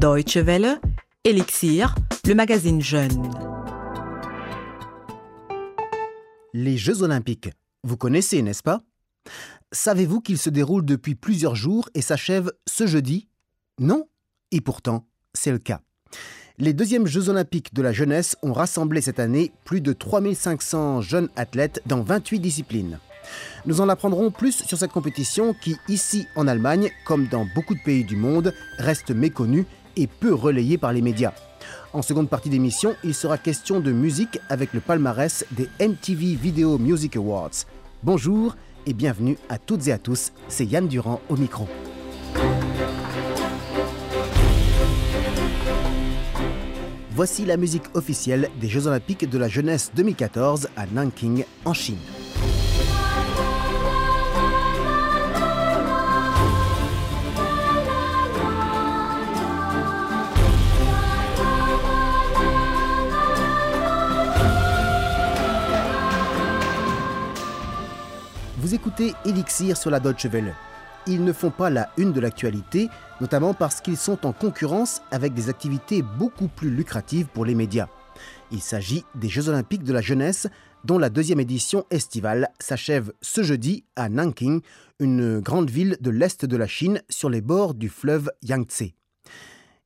Deutsche Welle, Elixir, le magazine Jeune. Les Jeux olympiques, vous connaissez, n'est-ce pas? Savez-vous qu'ils se déroulent depuis plusieurs jours et s'achèvent ce jeudi? Non? Et pourtant, c'est le cas. Les deuxièmes Jeux olympiques de la jeunesse ont rassemblé cette année plus de 3500 jeunes athlètes dans 28 disciplines. Nous en apprendrons plus sur cette compétition qui, ici en Allemagne, comme dans beaucoup de pays du monde, reste méconnue et peu relayée par les médias. En seconde partie d'émission, il sera question de musique avec le palmarès des MTV Video Music Awards. Bonjour et bienvenue à toutes et à tous, c'est Yann Durand au micro. Voici la musique officielle des Jeux olympiques de la jeunesse 2014 à Nanking, en Chine. Vous écoutez Elixir sur la Deutsche Welle. Ils ne font pas la une de l'actualité, notamment parce qu'ils sont en concurrence avec des activités beaucoup plus lucratives pour les médias. Il s'agit des Jeux olympiques de la jeunesse, dont la deuxième édition estivale s'achève ce jeudi à Nanking, une grande ville de l'est de la Chine sur les bords du fleuve Yangtze.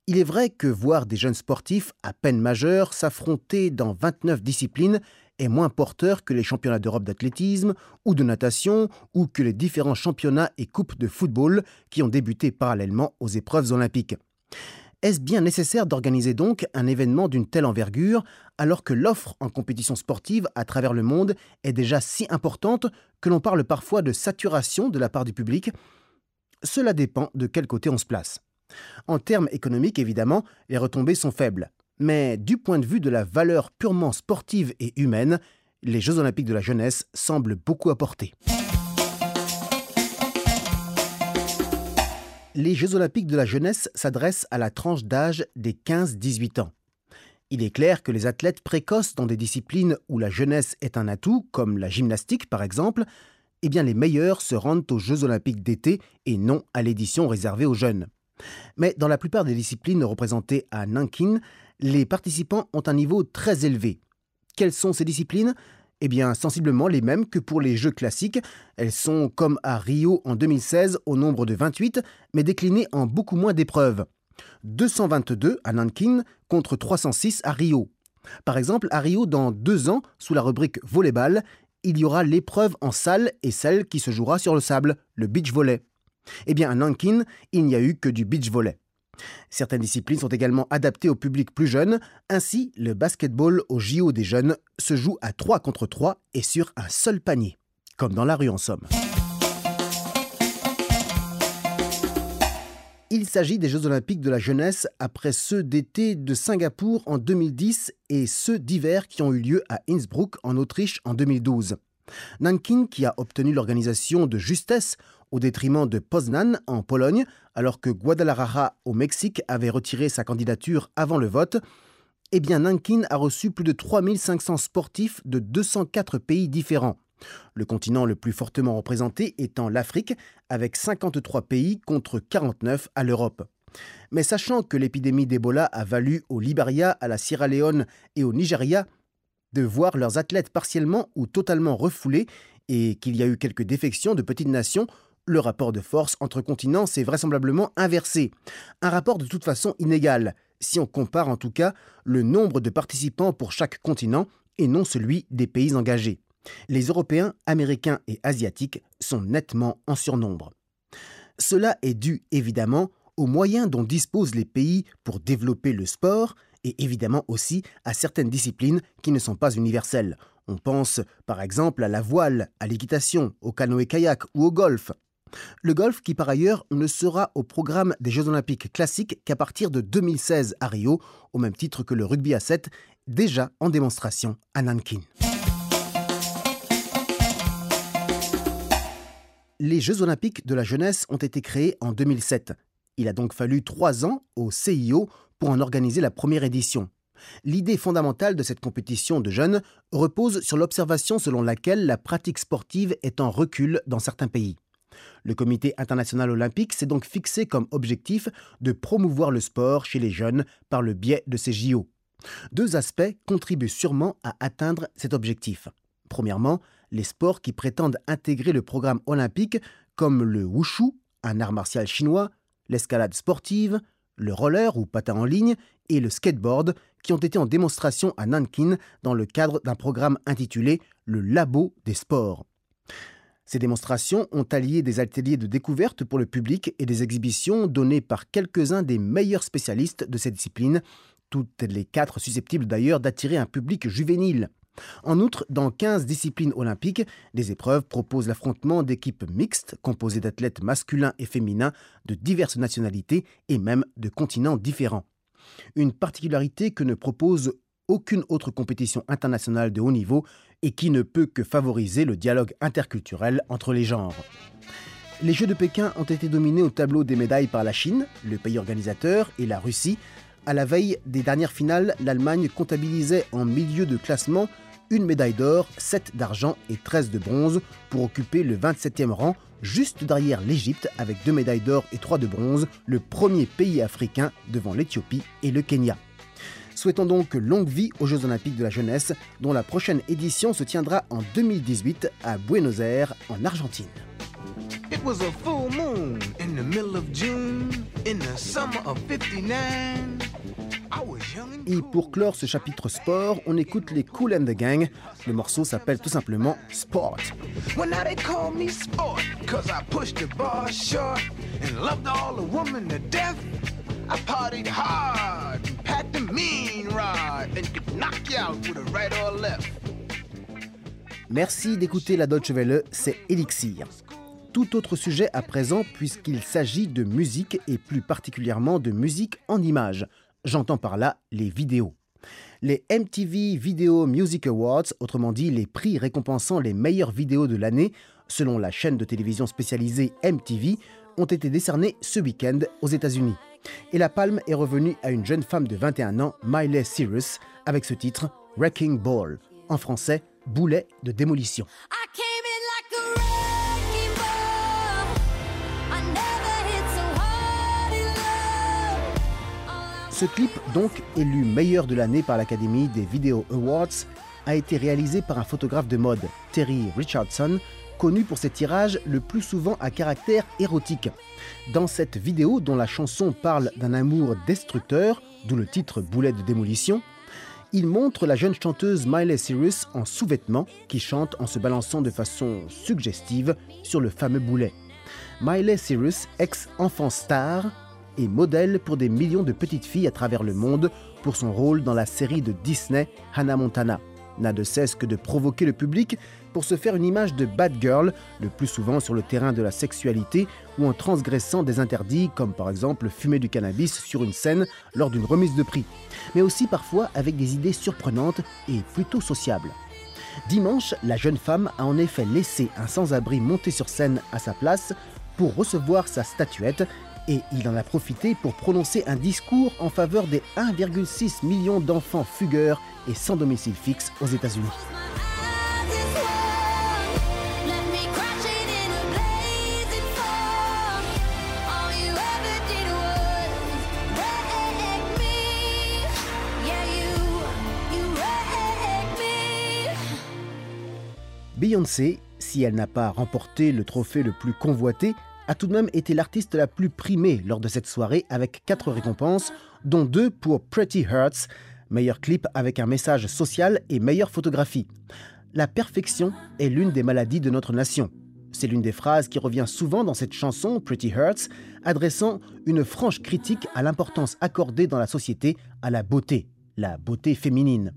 Il est vrai que voir des jeunes sportifs à peine majeurs s'affronter dans 29 disciplines est moins porteur que les championnats d'Europe d'athlétisme ou de natation ou que les différents championnats et coupes de football qui ont débuté parallèlement aux épreuves olympiques. Est-ce bien nécessaire d'organiser donc un événement d'une telle envergure alors que l'offre en compétition sportive à travers le monde est déjà si importante que l'on parle parfois de saturation de la part du public? Cela dépend de quel côté on se place. En termes économiques, évidemment, les retombées sont faibles. Mais du point de vue de la valeur purement sportive et humaine, les Jeux olympiques de la jeunesse semblent beaucoup apporter. Les Jeux olympiques de la jeunesse s'adressent à la tranche d'âge des 15-18 ans. Il est clair que les athlètes précoces dans des disciplines où la jeunesse est un atout, comme la gymnastique par exemple, eh bien les meilleurs se rendent aux Jeux olympiques d'été et non à l'édition réservée aux jeunes. Mais dans la plupart des disciplines représentées à Nankin, les participants ont un niveau très élevé. Quelles sont ces disciplines? Eh bien, sensiblement les mêmes que pour les Jeux classiques. Elles sont, comme à Rio en 2016, au nombre de 28, mais déclinées en beaucoup moins d'épreuves. 222 à Nankin contre 306 à Rio. Par exemple, à Rio, dans deux ans, sous la rubrique volleyball, il y aura l'épreuve en salle et celle qui se jouera sur le sable, le beach volley. Eh bien, à Nankin, il n'y a eu que du beach volley. Certaines disciplines sont également adaptées au public plus jeune. Ainsi, le basketball au JO des jeunes se joue à 3 contre 3 et sur un seul panier, comme dans la rue en somme. Il s'agit des Jeux olympiques de la jeunesse après ceux d'été de Singapour en 2010 et ceux d'hiver qui ont eu lieu à Innsbruck en Autriche en 2012. Nankin, qui a obtenu l'organisation de justesse au détriment de Poznan en Pologne, alors que Guadalajara au Mexique avait retiré sa candidature avant le vote, eh bien Nankin a reçu plus de 3500 sportifs de 204 pays différents. Le continent le plus fortement représenté étant l'Afrique, avec 53 pays contre 49 à l'Europe. Mais sachant que l'épidémie d'Ebola a valu au Liberia, à la Sierra Leone et au Nigeria de voir leurs athlètes partiellement ou totalement refoulés et qu'il y a eu quelques défections de petites nations, le rapport de force entre continents s'est vraisemblablement inversé. Un rapport de toute façon inégal, si on compare en tout cas le nombre de participants pour chaque continent et non celui des pays engagés. Les Européens, Américains et Asiatiques sont nettement en surnombre. Cela est dû évidemment aux moyens dont disposent les pays pour développer le sport et évidemment aussi à certaines disciplines qui ne sont pas universelles. On pense par exemple à la voile, à l'équitation, au canoë-kayak ou au golf. Le golf qui par ailleurs ne sera au programme des Jeux olympiques classiques qu'à partir de 2016 à Rio, au même titre que le rugby à 7, déjà en démonstration à Nankin. Les Jeux olympiques de la jeunesse ont été créés en 2007. Il a donc fallu trois ans au CIO pour en organiser la première édition. L'idée fondamentale de cette compétition de jeunes repose sur l'observation selon laquelle la pratique sportive est en recul dans certains pays. Le Comité international olympique s'est donc fixé comme objectif de promouvoir le sport chez les jeunes par le biais de ces JO. Deux aspects contribuent sûrement à atteindre cet objectif. Premièrement, les sports qui prétendent intégrer le programme olympique comme le wushu, un art martial chinois, l'escalade sportive, le roller ou patin en ligne et le skateboard qui ont été en démonstration à Nankin dans le cadre d'un programme intitulé Le Labo des sports. Ces démonstrations ont allié des ateliers de découverte pour le public et des exhibitions données par quelques-uns des meilleurs spécialistes de cette discipline, toutes les quatre susceptibles d'ailleurs d'attirer un public juvénile. En outre, dans 15 disciplines olympiques, des épreuves proposent l'affrontement d'équipes mixtes composées d'athlètes masculins et féminins de diverses nationalités et même de continents différents. Une particularité que ne propose aucune autre compétition internationale de haut niveau et qui ne peut que favoriser le dialogue interculturel entre les genres. Les Jeux de Pékin ont été dominés au tableau des médailles par la Chine, le pays organisateur, et la Russie. À la veille des dernières finales, l'Allemagne comptabilisait en milieu de classement une médaille d'or, 7 d'argent et 13 de bronze pour occuper le 27e rang, juste derrière l'Égypte avec deux médailles d'or et trois de bronze, le premier pays africain devant l'Éthiopie et le Kenya. Souhaitons donc longue vie aux Jeux olympiques de la jeunesse, dont la prochaine édition se tiendra en 2018 à Buenos Aires, en Argentine. It was a full moon in the middle of June, in the summer of 59. Et pour clore ce chapitre sport, on écoute les Cool and the Gang. Le morceau s'appelle tout simplement Sport. Well, now they call me sport, cause I pushed the bar short and loved all the women to death. I partied hard, packed Merci d'écouter la Deutsche Welle, c'est Elixir. Tout autre sujet à présent puisqu'il s'agit de musique et plus particulièrement de musique en images. J'entends par là les vidéos. Les MTV Video Music Awards, autrement dit les prix récompensant les meilleures vidéos de l'année, selon la chaîne de télévision spécialisée MTV, ont été décernés ce week-end aux États-Unis. Et la palme est revenue à une jeune femme de 21 ans, Miley Cyrus, avec ce titre Wrecking Ball, en français Boulet de démolition. Ce clip, donc élu meilleur de l'année par l'Académie des Video Awards, a été réalisé par un photographe de mode, Terry Richardson, connu pour ses tirages le plus souvent à caractère érotique. Dans cette vidéo, dont la chanson parle d'un amour destructeur, d'où le titre Boulet de démolition, il montre la jeune chanteuse Miley Cyrus en sous-vêtements qui chante en se balançant de façon suggestive sur le fameux boulet. Miley Cyrus, ex-enfant star, et modèle pour des millions de petites filles à travers le monde pour son rôle dans la série de Disney Hannah Montana. N'a de cesse que de provoquer le public pour se faire une image de bad girl, le plus souvent sur le terrain de la sexualité ou en transgressant des interdits comme par exemple fumer du cannabis sur une scène lors d'une remise de prix, mais aussi parfois avec des idées surprenantes et plutôt sociables. Dimanche, la jeune femme a en effet laissé un sans-abri monter sur scène à sa place pour recevoir sa statuette et il en a profité pour prononcer un discours en faveur des 1,6 million d'enfants fugueurs et sans domicile fixe aux États-Unis. Beyoncé, si elle n'a pas remporté le trophée le plus convoité, a tout de même été l'artiste la plus primée lors de cette soirée avec quatre récompenses, dont deux pour Pretty Hurts, meilleur clip avec un message social et meilleure photographie. La perfection est l'une des maladies de notre nation. C'est l'une des phrases qui revient souvent dans cette chanson, Pretty Hurts, adressant une franche critique à l'importance accordée dans la société à la beauté, la beauté féminine.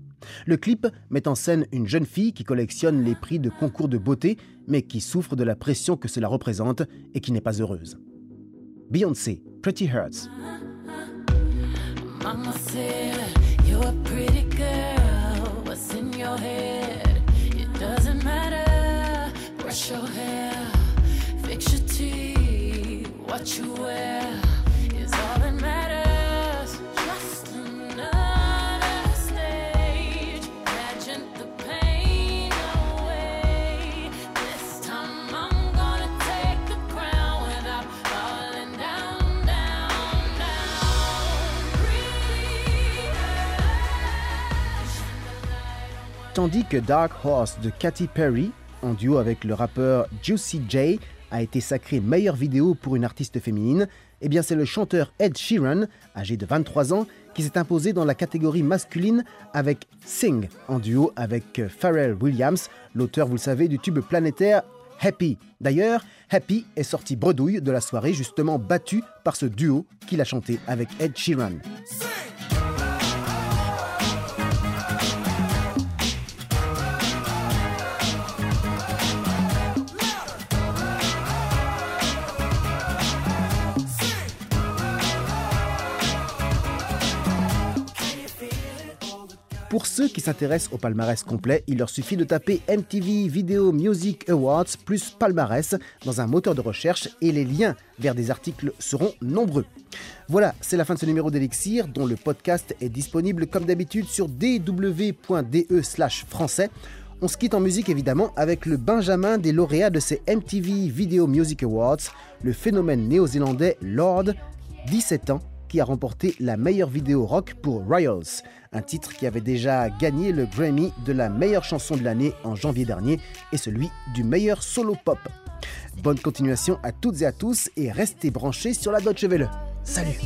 Le clip met en scène une jeune fille qui collectionne les prix de concours de beauté, mais qui souffre de la pression que cela représente et qui n'est pas heureuse. Beyoncé, Pretty Hurts. Tandis que Dark Horse de Katy Perry, en duo avec le rappeur Juicy J, a été sacré meilleure vidéo pour une artiste féminine, eh bien c'est le chanteur Ed Sheeran, âgé de 23 ans, qui s'est imposé dans la catégorie masculine avec Sing, en duo avec Pharrell Williams, l'auteur, vous le savez, du tube planétaire Happy. D'ailleurs, Happy est sorti bredouille de la soirée, justement battu par ce duo qu'il a chanté avec Ed Sheeran. Pour ceux qui s'intéressent au palmarès complet, il leur suffit de taper MTV Video Music Awards plus palmarès dans un moteur de recherche et les liens vers des articles seront nombreux. Voilà, c'est la fin de ce numéro d'Elixir dont le podcast est disponible comme d'habitude sur dw.de slash français. On se quitte en musique évidemment avec le Benjamin des lauréats de ces MTV Video Music Awards, le phénomène néo-zélandais Lord, 17 ans, qui a remporté la meilleure vidéo rock pour Royals, un titre qui avait déjà gagné le Grammy de la meilleure chanson de l'année en janvier dernier et celui du meilleur solo pop. Bonne continuation à toutes et à tous et restez branchés sur la Deutsche Welle. Salut